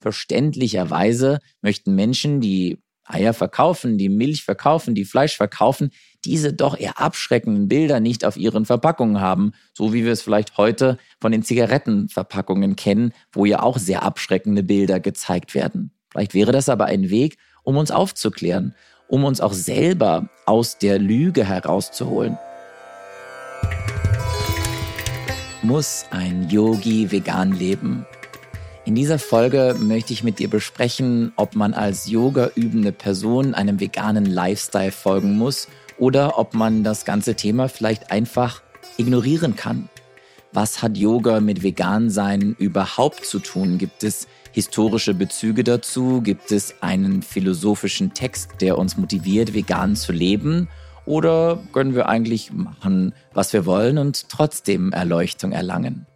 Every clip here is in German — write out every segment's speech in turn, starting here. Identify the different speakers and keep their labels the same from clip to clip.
Speaker 1: Verständlicherweise möchten Menschen, die Eier verkaufen, die Milch verkaufen, die Fleisch verkaufen, diese doch eher abschreckenden Bilder nicht auf ihren Verpackungen haben, so wie wir es vielleicht heute von den Zigarettenverpackungen kennen, wo ja auch sehr abschreckende Bilder gezeigt werden. Vielleicht wäre das aber ein Weg, um uns aufzuklären, um uns auch selber aus der Lüge herauszuholen. Muss ein Yogi vegan leben? In dieser Folge möchte ich mit dir besprechen, ob man als Yoga übende Person einem veganen Lifestyle folgen muss oder ob man das ganze Thema vielleicht einfach ignorieren kann. Was hat Yoga mit Vegansein überhaupt zu tun? Gibt es historische Bezüge dazu? Gibt es einen philosophischen Text, der uns motiviert, vegan zu leben? Oder können wir eigentlich machen, was wir wollen und trotzdem Erleuchtung erlangen?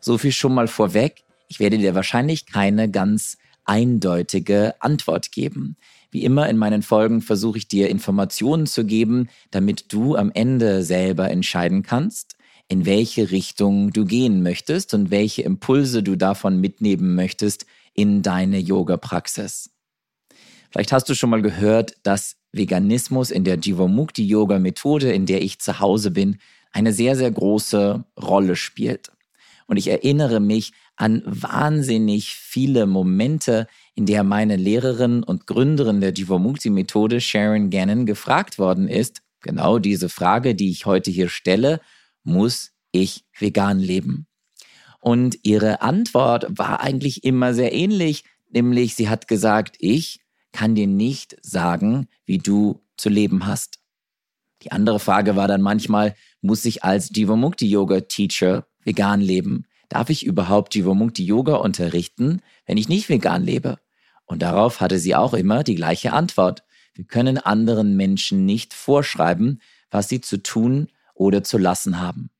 Speaker 1: So viel schon mal vorweg. Ich werde dir wahrscheinlich keine ganz eindeutige Antwort geben. Wie immer in meinen Folgen versuche ich dir Informationen zu geben, damit du am Ende selber entscheiden kannst, in welche Richtung du gehen möchtest und welche Impulse du davon mitnehmen möchtest in deine Yoga-Praxis. Vielleicht hast du schon mal gehört, dass Veganismus in der Jivamukti-Yoga-Methode, in der ich zu Hause bin, eine sehr, sehr große Rolle spielt. Und ich erinnere mich an wahnsinnig viele Momente, in der meine Lehrerin und Gründerin der Jivamukti-Methode, Sharon Gannon, gefragt worden ist, genau diese Frage, die ich heute hier stelle, muss ich vegan leben? Und ihre Antwort war eigentlich immer sehr ähnlich, nämlich sie hat gesagt, ich kann dir nicht sagen, wie du zu leben hast. Die andere Frage war dann manchmal, muss ich als Jivamukti Yoga Teacher vegan leben? Darf ich überhaupt Jivamukti Yoga unterrichten, wenn ich nicht vegan lebe? Und darauf hatte sie auch immer die gleiche Antwort. Wir können anderen Menschen nicht vorschreiben, was sie zu tun oder zu lassen haben.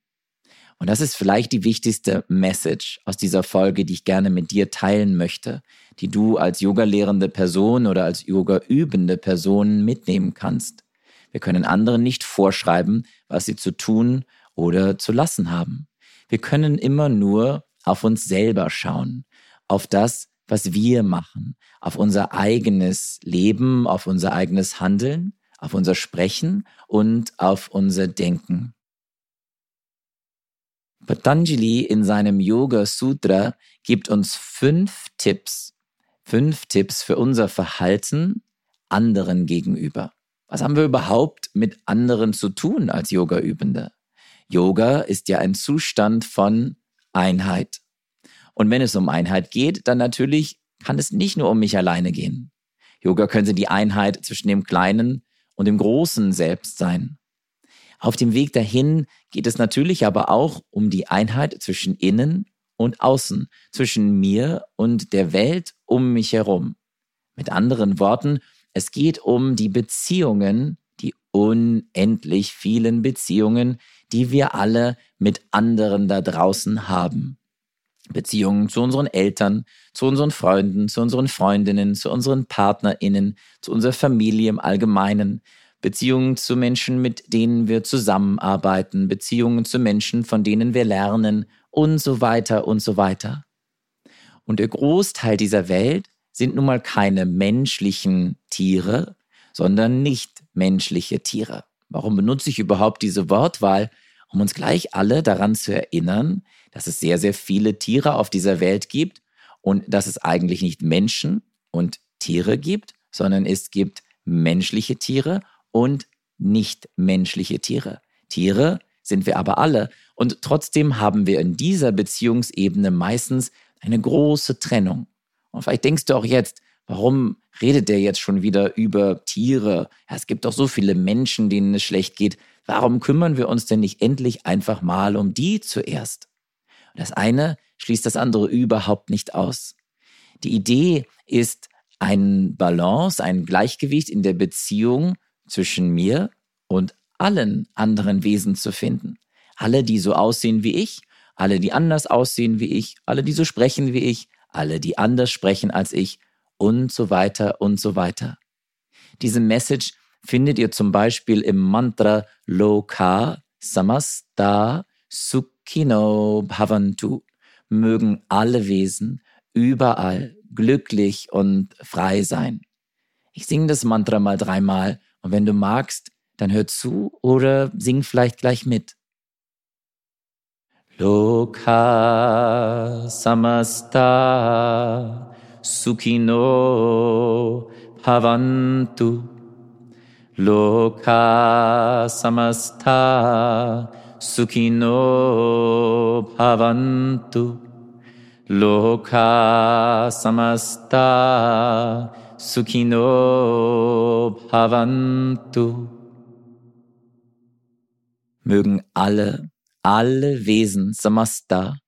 Speaker 1: Und das ist vielleicht die wichtigste Message aus dieser Folge, die ich gerne mit dir teilen möchte, die du als Yoga-lehrende Person oder als Yoga-übende Person mitnehmen kannst. Wir können anderen nicht vorschreiben, was sie zu tun oder zu lassen haben. Wir können immer nur auf uns selber schauen, auf das, was wir machen, auf unser eigenes Leben, auf unser eigenes Handeln, auf unser Sprechen und auf unser Denken. Patanjali in seinem Yoga Sutra gibt uns fünf Tipps, fünf Tipps für unser Verhalten anderen gegenüber. Was haben wir überhaupt mit anderen zu tun als Yoga-Übende? Yoga ist ja ein Zustand von Einheit. Und wenn es um Einheit geht, dann natürlich kann es nicht nur um mich alleine gehen. Yoga könnte die Einheit zwischen dem kleinen und dem großen Selbst sein. Auf dem Weg dahin geht es natürlich aber auch um die Einheit zwischen innen und außen, zwischen mir und der Welt um mich herum. Mit anderen Worten, es geht um die Beziehungen, die unendlich vielen Beziehungen, die wir alle mit anderen da draußen haben. Beziehungen zu unseren Eltern, zu unseren Freunden, zu unseren Freundinnen, zu unseren Partnerinnen, zu unserer Familie im Allgemeinen, Beziehungen zu Menschen, mit denen wir zusammenarbeiten, Beziehungen zu Menschen, von denen wir lernen und so weiter und so weiter. Und der Großteil dieser Welt sind nun mal keine menschlichen Tiere, sondern nicht menschliche Tiere. Warum benutze ich überhaupt diese Wortwahl? Um uns gleich alle daran zu erinnern, dass es sehr, sehr viele Tiere auf dieser Welt gibt und dass es eigentlich nicht Menschen und Tiere gibt, sondern es gibt menschliche Tiere und nicht-menschliche Tiere. Tiere sind wir aber alle und trotzdem haben wir in dieser Beziehungsebene meistens eine große Trennung. Und vielleicht denkst du auch jetzt, warum redet der jetzt schon wieder über Tiere? Ja, es gibt doch so viele Menschen, denen es schlecht geht. Warum kümmern wir uns denn nicht endlich einfach mal um die zuerst? Und das eine schließt das andere überhaupt nicht aus. Die Idee ist ein Balance, ein Gleichgewicht in der Beziehung zwischen mir und allen anderen Wesen zu finden. Alle, die so aussehen wie ich, alle, die anders aussehen wie ich, alle, die so sprechen wie ich, alle, die anders sprechen als ich und so weiter und so weiter. Diese Message findet ihr zum Beispiel im Mantra Loka Samasta Sukhino Bhavantu. Mögen alle Wesen überall glücklich und frei sein. Ich singe das Mantra mal dreimal und wenn du magst, dann hör zu oder sing vielleicht gleich mit. Loka samasta sukhino bhavantu. Loka samasta sukhino bhavantu. Loka samasta sukhino bhavantu. Mögen alle, alle Wesen samasta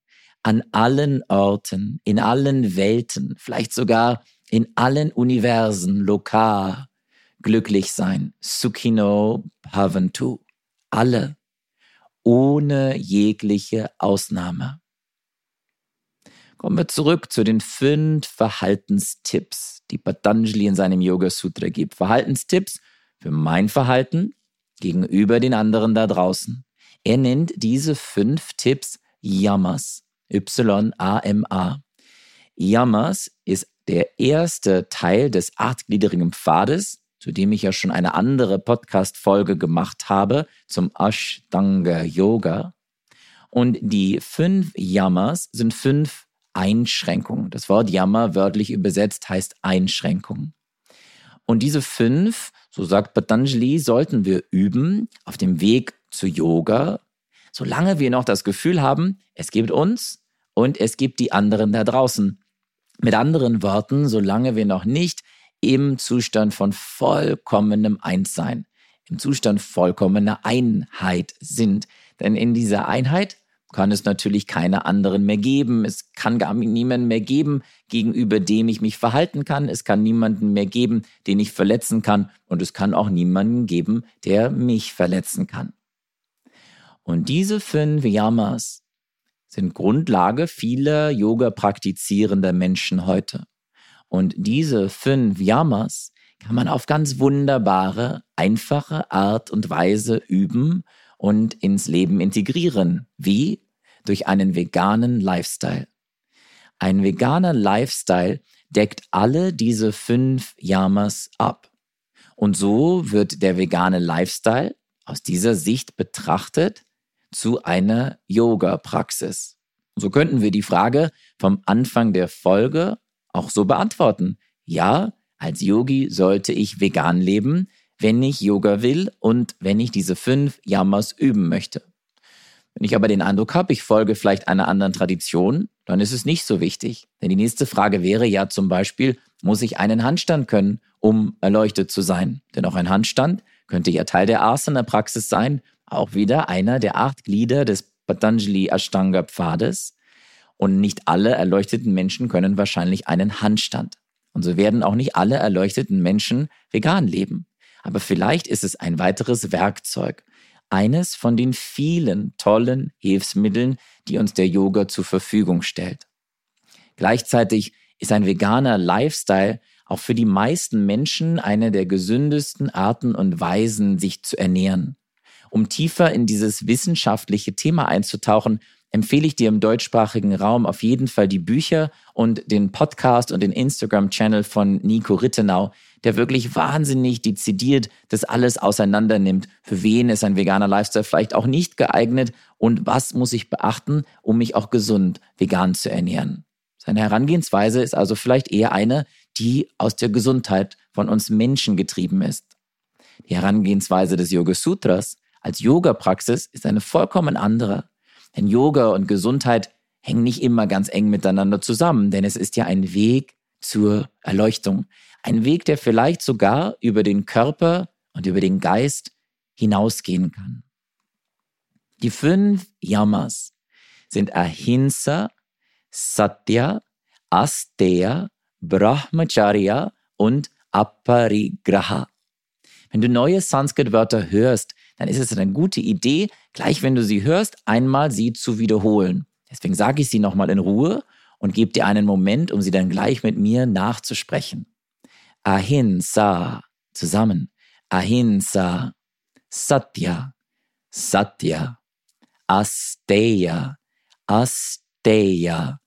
Speaker 1: an allen Orten, in allen Welten, vielleicht sogar in allen Universen, Loka, glücklich sein. Sukhino bhavantu. Alle, ohne jegliche Ausnahme. Kommen wir zurück zu den fünf Verhaltenstipps, die Patanjali in seinem Yoga Sutra gibt. Verhaltenstipps für mein Verhalten gegenüber den anderen da draußen. Er nennt diese fünf Tipps Yamas. Y-A-M-A. Yamas ist der erste Teil des achtgliedrigen Pfades, zu dem ich ja schon eine andere Podcast-Folge gemacht habe, zum Ashtanga Yoga. Und die fünf Yamas sind fünf Einschränkung. Das Wort Jammer wörtlich übersetzt heißt Einschränkung. Und diese fünf, so sagt Patanjali, sollten wir üben auf dem Weg zu Yoga, solange wir noch das Gefühl haben, es gibt uns und es gibt die anderen da draußen. Mit anderen Worten, solange wir noch nicht im Zustand von vollkommenem Einssein, im Zustand vollkommener Einheit sind. Denn in dieser Einheit kann es natürlich keine anderen mehr geben. Es kann gar niemanden mehr geben, gegenüber dem ich mich verhalten kann. Es kann niemanden mehr geben, den ich verletzen kann. Und es kann auch niemanden geben, der mich verletzen kann. Und diese fünf Yamas sind Grundlage vieler Yoga praktizierender Menschen heute. Und diese fünf Yamas kann man auf ganz wunderbare, einfache Art und Weise üben und ins Leben integrieren. Wie? Durch einen veganen Lifestyle. Ein veganer Lifestyle deckt alle diese fünf Yamas ab. Und so wird der vegane Lifestyle aus dieser Sicht betrachtet zu einer Yoga-Praxis. So könnten wir die Frage vom Anfang der Folge auch so beantworten. Ja, als Yogi sollte ich vegan leben, wenn ich Yoga will und wenn ich diese fünf Yamas üben möchte. Wenn ich aber den Eindruck habe, ich folge vielleicht einer anderen Tradition, dann ist es nicht so wichtig. Denn die nächste Frage wäre ja zum Beispiel, muss ich einen Handstand können, um erleuchtet zu sein? Denn auch ein Handstand könnte ja Teil der Asana-Praxis sein, auch wieder einer der acht Glieder des Patanjali Ashtanga Pfades. Und nicht alle erleuchteten Menschen können wahrscheinlich einen Handstand. Und so werden auch nicht alle erleuchteten Menschen vegan leben. Aber vielleicht ist es ein weiteres Werkzeug, eines von den vielen tollen Hilfsmitteln, die uns der Yoga zur Verfügung stellt. Gleichzeitig ist ein veganer Lifestyle auch für die meisten Menschen eine der gesündesten Arten und Weisen, sich zu ernähren. Um tiefer in dieses wissenschaftliche Thema einzutauchen, empfehle ich dir im deutschsprachigen Raum auf jeden Fall die Bücher und den Podcast und den Instagram-Channel von Nico Rittenau, der wirklich wahnsinnig dezidiert das alles auseinander nimmt. Für wen ist ein veganer Lifestyle vielleicht auch nicht geeignet und was muss ich beachten, um mich auch gesund vegan zu ernähren. Seine Herangehensweise ist also vielleicht eher eine, die aus der Gesundheit von uns Menschen getrieben ist. Die Herangehensweise des Yoga Sutras als Yoga-Praxis ist eine vollkommen andere. Denn Yoga und Gesundheit hängen nicht immer ganz eng miteinander zusammen, denn es ist ja ein Weg zur Erleuchtung. Ein Weg, der vielleicht sogar über den Körper und über den Geist hinausgehen kann. Die fünf Yamas sind Ahimsa, Satya, Asteya, Brahmacharya und Aparigraha. Wenn du neue Sanskrit-Wörter hörst, dann ist es eine gute Idee, gleich wenn du sie hörst, einmal sie zu wiederholen. Deswegen sage ich sie nochmal in Ruhe und gebe dir einen Moment, um sie dann gleich mit mir nachzusprechen. Ahimsa, zusammen. Ahimsa, Satya, Satya, Asteya, Asteya,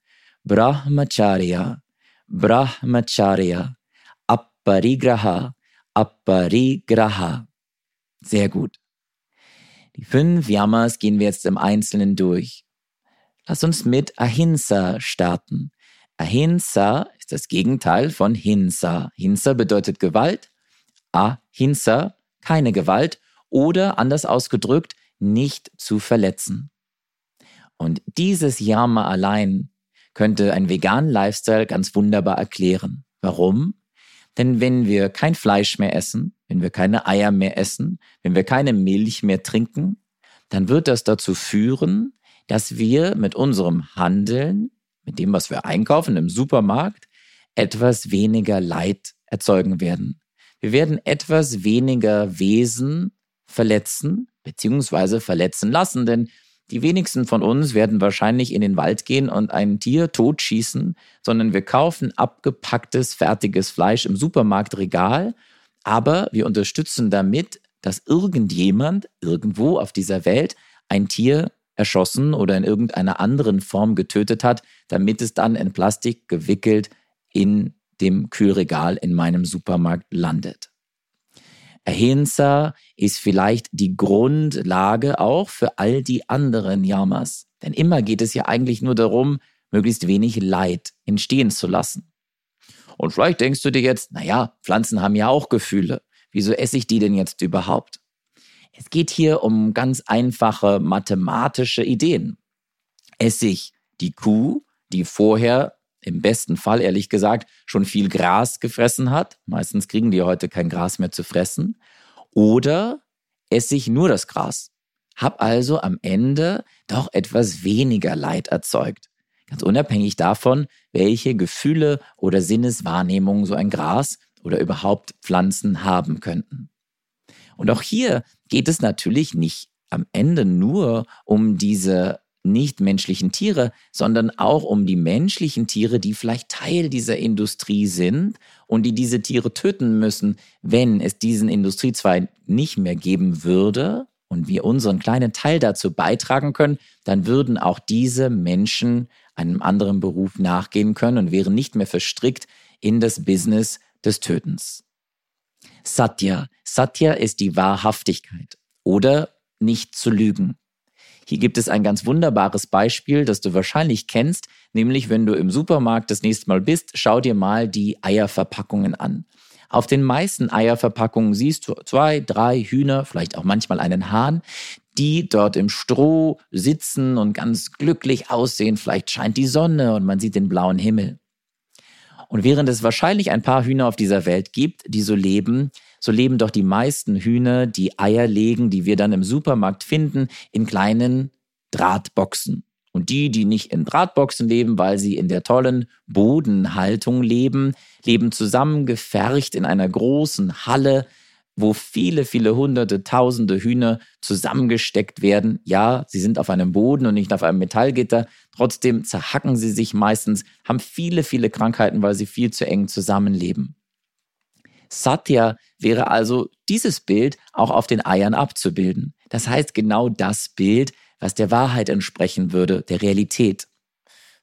Speaker 1: Brahmacharya, Brahmacharya, Apparigraha, Apparigraha. Sehr gut. Die fünf Yamas gehen wir jetzt im Einzelnen durch. Lass uns mit Ahimsa starten. Ahimsa ist das Gegenteil von Hinsa. Hinsa bedeutet Gewalt. Ahimsa, keine Gewalt. Oder anders ausgedrückt, nicht zu verletzen. Und dieses Yama allein könnte einen veganen Lifestyle ganz wunderbar erklären. Warum? Denn wenn wir kein Fleisch mehr essen, wenn wir keine Eier mehr essen, wenn wir keine Milch mehr trinken, dann wird das dazu führen, dass wir mit unserem Handeln, mit dem, was wir einkaufen im Supermarkt, etwas weniger Leid erzeugen werden. Wir werden etwas weniger Wesen verletzen, beziehungsweise verletzen lassen, denn die wenigsten von uns werden wahrscheinlich in den Wald gehen und ein Tier totschießen, sondern wir kaufen abgepacktes, fertiges Fleisch im Supermarktregal, aber wir unterstützen damit, dass irgendjemand irgendwo auf dieser Welt ein Tier erschossen oder in irgendeiner anderen Form getötet hat, damit es dann in Plastik gewickelt in dem Kühlregal in meinem Supermarkt landet. Ahimsa ist vielleicht die Grundlage auch für all die anderen Yamas. Denn immer geht es ja eigentlich nur darum, möglichst wenig Leid entstehen zu lassen. Und vielleicht denkst du dir jetzt, naja, Pflanzen haben ja auch Gefühle. Wieso esse ich die denn jetzt überhaupt? Es geht hier um ganz einfache mathematische Ideen. Esse ich die Kuh, die vorher im besten Fall ehrlich gesagt schon viel Gras gefressen hat. Meistens kriegen die heute kein Gras mehr zu fressen. Oder esse ich nur das Gras. Hab also am Ende doch etwas weniger Leid erzeugt. Ganz unabhängig davon, welche Gefühle oder Sinneswahrnehmungen so ein Gras oder überhaupt Pflanzen haben könnten. Und auch hier geht es natürlich nicht am Ende nur um diese nicht-menschlichen Tiere, sondern auch um die menschlichen Tiere, die vielleicht Teil dieser Industrie sind und die diese Tiere töten müssen, wenn es diesen Industriezweig nicht mehr geben würde und wir unseren kleinen Teil dazu beitragen können, dann würden auch diese Menschen einem anderen Beruf nachgehen können und wären nicht mehr verstrickt in das Business des Tötens. Satya. Satya ist die Wahrhaftigkeit oder nicht zu lügen. Hier gibt es ein ganz wunderbares Beispiel, das du wahrscheinlich kennst, nämlich wenn du im Supermarkt das nächste Mal bist, schau dir mal die Eierverpackungen an. Auf den meisten Eierverpackungen siehst du zwei, drei Hühner, vielleicht auch manchmal einen Hahn, die dort im Stroh sitzen und ganz glücklich aussehen. Vielleicht scheint die Sonne und man sieht den blauen Himmel. Und während es wahrscheinlich ein paar Hühner auf dieser Welt gibt, die so leben, so leben doch die meisten Hühner, die Eier legen, die wir dann im Supermarkt finden, in kleinen Drahtboxen. Und die, die nicht in Drahtboxen leben, weil sie in der tollen Bodenhaltung leben, leben zusammengefercht in einer großen Halle, wo viele, viele hunderte, tausende Hühner zusammengesteckt werden. Ja, sie sind auf einem Boden und nicht auf einem Metallgitter. Trotzdem zerhacken sie sich meistens, haben viele, viele Krankheiten, weil sie viel zu eng zusammenleben. Satya wäre also dieses Bild auch auf den Eiern abzubilden. Das heißt genau das Bild, was der Wahrheit entsprechen würde, der Realität.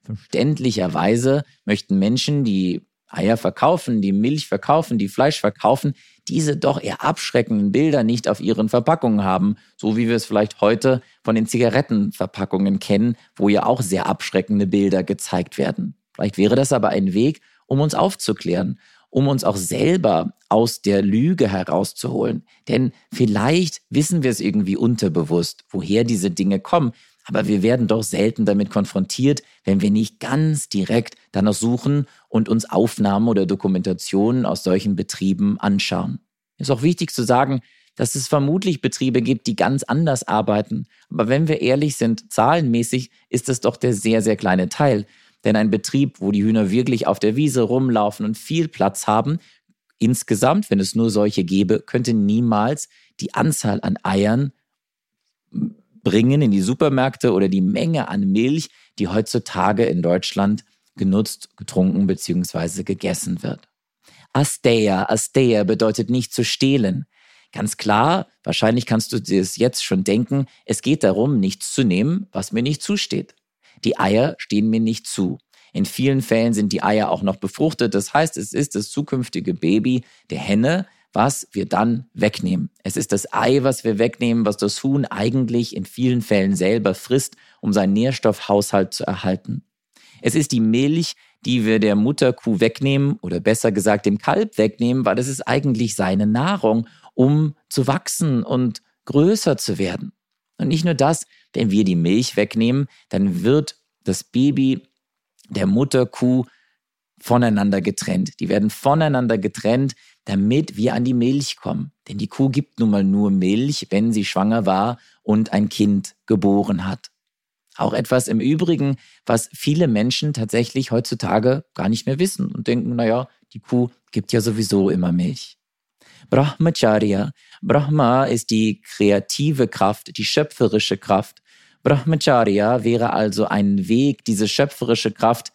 Speaker 1: Verständlicherweise möchten Menschen, die Eier verkaufen, die Milch verkaufen, die Fleisch verkaufen, diese doch eher abschreckenden Bilder nicht auf ihren Verpackungen haben, so wie wir es vielleicht heute von den Zigarettenverpackungen kennen, wo ja auch sehr abschreckende Bilder gezeigt werden. Vielleicht wäre das aber ein Weg, um uns aufzuklären um uns auch selber aus der Lüge herauszuholen. Denn vielleicht wissen wir es irgendwie unterbewusst, woher diese Dinge kommen, aber wir werden doch selten damit konfrontiert, wenn wir nicht ganz direkt danach suchen und uns Aufnahmen oder Dokumentationen aus solchen Betrieben anschauen. Ist auch wichtig zu sagen, dass es vermutlich Betriebe gibt, die ganz anders arbeiten. Aber wenn wir ehrlich sind, zahlenmäßig ist es doch der sehr, sehr kleine Teil. Denn ein Betrieb, wo die Hühner wirklich auf der Wiese rumlaufen und viel Platz haben, insgesamt, wenn es nur solche gäbe, könnte niemals die Anzahl an Eiern bringen in die Supermärkte oder die Menge an Milch, die heutzutage in Deutschland genutzt, getrunken bzw. gegessen wird. Asteia, Asteia bedeutet nicht zu stehlen. Ganz klar, wahrscheinlich kannst du dir es jetzt schon denken, es geht darum, nichts zu nehmen, was mir nicht zusteht. Die Eier stehen mir nicht zu. In vielen Fällen sind die Eier auch noch befruchtet. Das heißt, es ist das zukünftige Baby der Henne, was wir dann wegnehmen. Es ist das Ei, was wir wegnehmen, was das Huhn eigentlich in vielen Fällen selber frisst, um seinen Nährstoffhaushalt zu erhalten. Es ist die Milch, die wir der Mutterkuh wegnehmen oder besser gesagt dem Kalb wegnehmen, weil es ist eigentlich seine Nahrung, um zu wachsen und größer zu werden. Und nicht nur das, wenn wir die Milch wegnehmen, dann wird das Baby der Mutterkuh voneinander getrennt. Die werden voneinander getrennt, damit wir an die Milch kommen. Denn die Kuh gibt nun mal nur Milch, wenn sie schwanger war und ein Kind geboren hat. Auch etwas im Übrigen, was viele Menschen tatsächlich heutzutage gar nicht mehr wissen und denken, naja, die Kuh gibt ja sowieso immer Milch. Brahmacharya. Brahma ist die kreative Kraft, die schöpferische Kraft. Brahmacharya wäre also ein Weg, diese schöpferische Kraft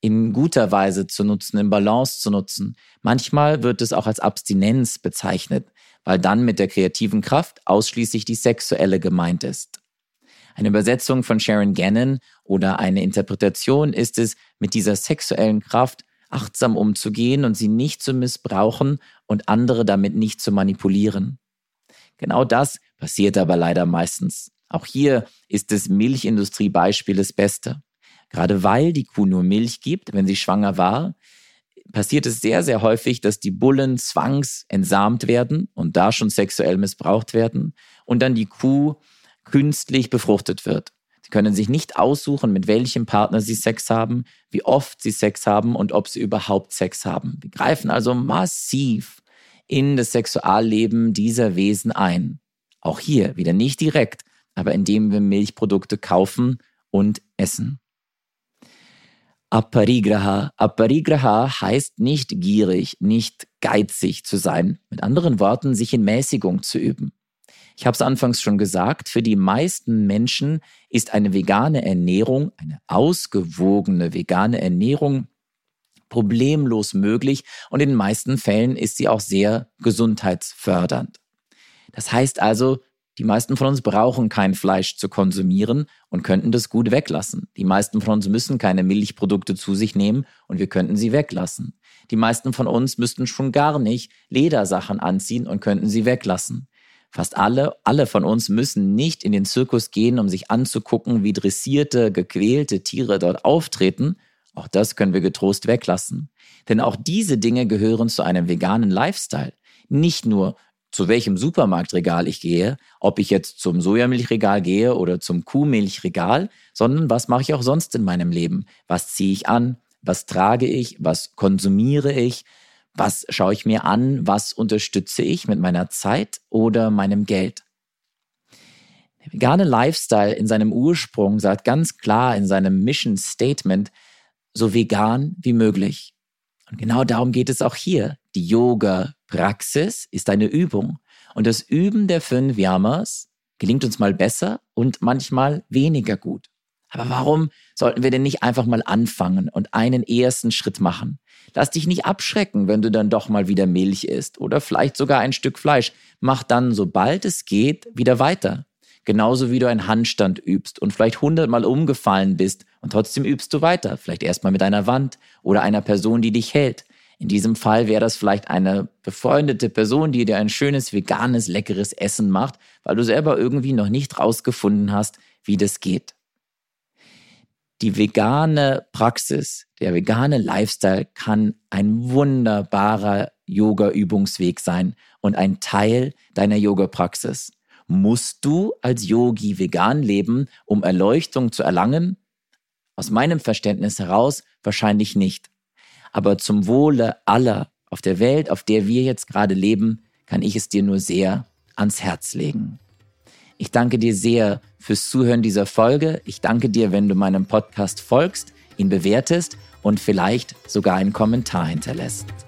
Speaker 1: in guter Weise zu nutzen, in Balance zu nutzen. Manchmal wird es auch als Abstinenz bezeichnet, weil dann mit der kreativen Kraft ausschließlich die sexuelle gemeint ist. Eine Übersetzung von Sharon Gannon oder eine Interpretation ist es, mit dieser sexuellen Kraft achtsam umzugehen und sie nicht zu missbrauchen und andere damit nicht zu manipulieren. Genau das passiert aber leider meistens. Auch hier ist das Milchindustrie-Beispiel das Beste. Gerade weil die Kuh nur Milch gibt, wenn sie schwanger war, passiert es sehr, sehr häufig, dass die Bullen zwangsentsamt werden und da schon sexuell missbraucht werden und dann die Kuh künstlich befruchtet wird. Sie können sich nicht aussuchen, mit welchem Partner sie Sex haben, wie oft sie Sex haben und ob sie überhaupt Sex haben. Wir greifen also massiv in das Sexualleben dieser Wesen ein. Auch hier wieder nicht direkt, aber indem wir Milchprodukte kaufen und essen. Aparigraha. Aparigraha heißt nicht gierig, nicht geizig zu sein. Mit anderen Worten, sich in Mäßigung zu üben. Ich habe es anfangs schon gesagt, für die meisten Menschen ist eine vegane Ernährung, eine ausgewogene vegane Ernährung problemlos möglich und in den meisten Fällen ist sie auch sehr gesundheitsfördernd. Das heißt also, die meisten von uns brauchen kein Fleisch zu konsumieren und könnten das gut weglassen. Die meisten von uns müssen keine Milchprodukte zu sich nehmen und wir könnten sie weglassen. Die meisten von uns müssten schon gar nicht Ledersachen anziehen und könnten sie weglassen. Fast alle, alle von uns müssen nicht in den Zirkus gehen, um sich anzugucken, wie dressierte, gequälte Tiere dort auftreten. Auch das können wir getrost weglassen. Denn auch diese Dinge gehören zu einem veganen Lifestyle. Nicht nur zu welchem Supermarktregal ich gehe, ob ich jetzt zum Sojamilchregal gehe oder zum Kuhmilchregal, sondern was mache ich auch sonst in meinem Leben? Was ziehe ich an? Was trage ich? Was konsumiere ich? Was schaue ich mir an? Was unterstütze ich mit meiner Zeit oder meinem Geld? Der vegane Lifestyle in seinem Ursprung sagt ganz klar in seinem Mission Statement, so vegan wie möglich. Und genau darum geht es auch hier. Die Yoga-Praxis ist eine Übung. Und das Üben der fünf Yamas gelingt uns mal besser und manchmal weniger gut. Aber warum sollten wir denn nicht einfach mal anfangen und einen ersten Schritt machen? Lass dich nicht abschrecken, wenn du dann doch mal wieder Milch isst oder vielleicht sogar ein Stück Fleisch. Mach dann, sobald es geht, wieder weiter. Genauso wie du einen Handstand übst und vielleicht hundertmal umgefallen bist und trotzdem übst du weiter. Vielleicht erstmal mit einer Wand oder einer Person, die dich hält. In diesem Fall wäre das vielleicht eine befreundete Person, die dir ein schönes, veganes, leckeres Essen macht, weil du selber irgendwie noch nicht rausgefunden hast, wie das geht. Die vegane Praxis, der vegane Lifestyle kann ein wunderbarer Yoga-Übungsweg sein und ein Teil deiner Yoga-Praxis. Musst du als Yogi vegan leben, um Erleuchtung zu erlangen? Aus meinem Verständnis heraus wahrscheinlich nicht. Aber zum Wohle aller auf der Welt, auf der wir jetzt gerade leben, kann ich es dir nur sehr ans Herz legen. Ich danke dir sehr fürs Zuhören dieser Folge. Ich danke dir, wenn du meinem Podcast folgst, ihn bewertest und vielleicht sogar einen Kommentar hinterlässt.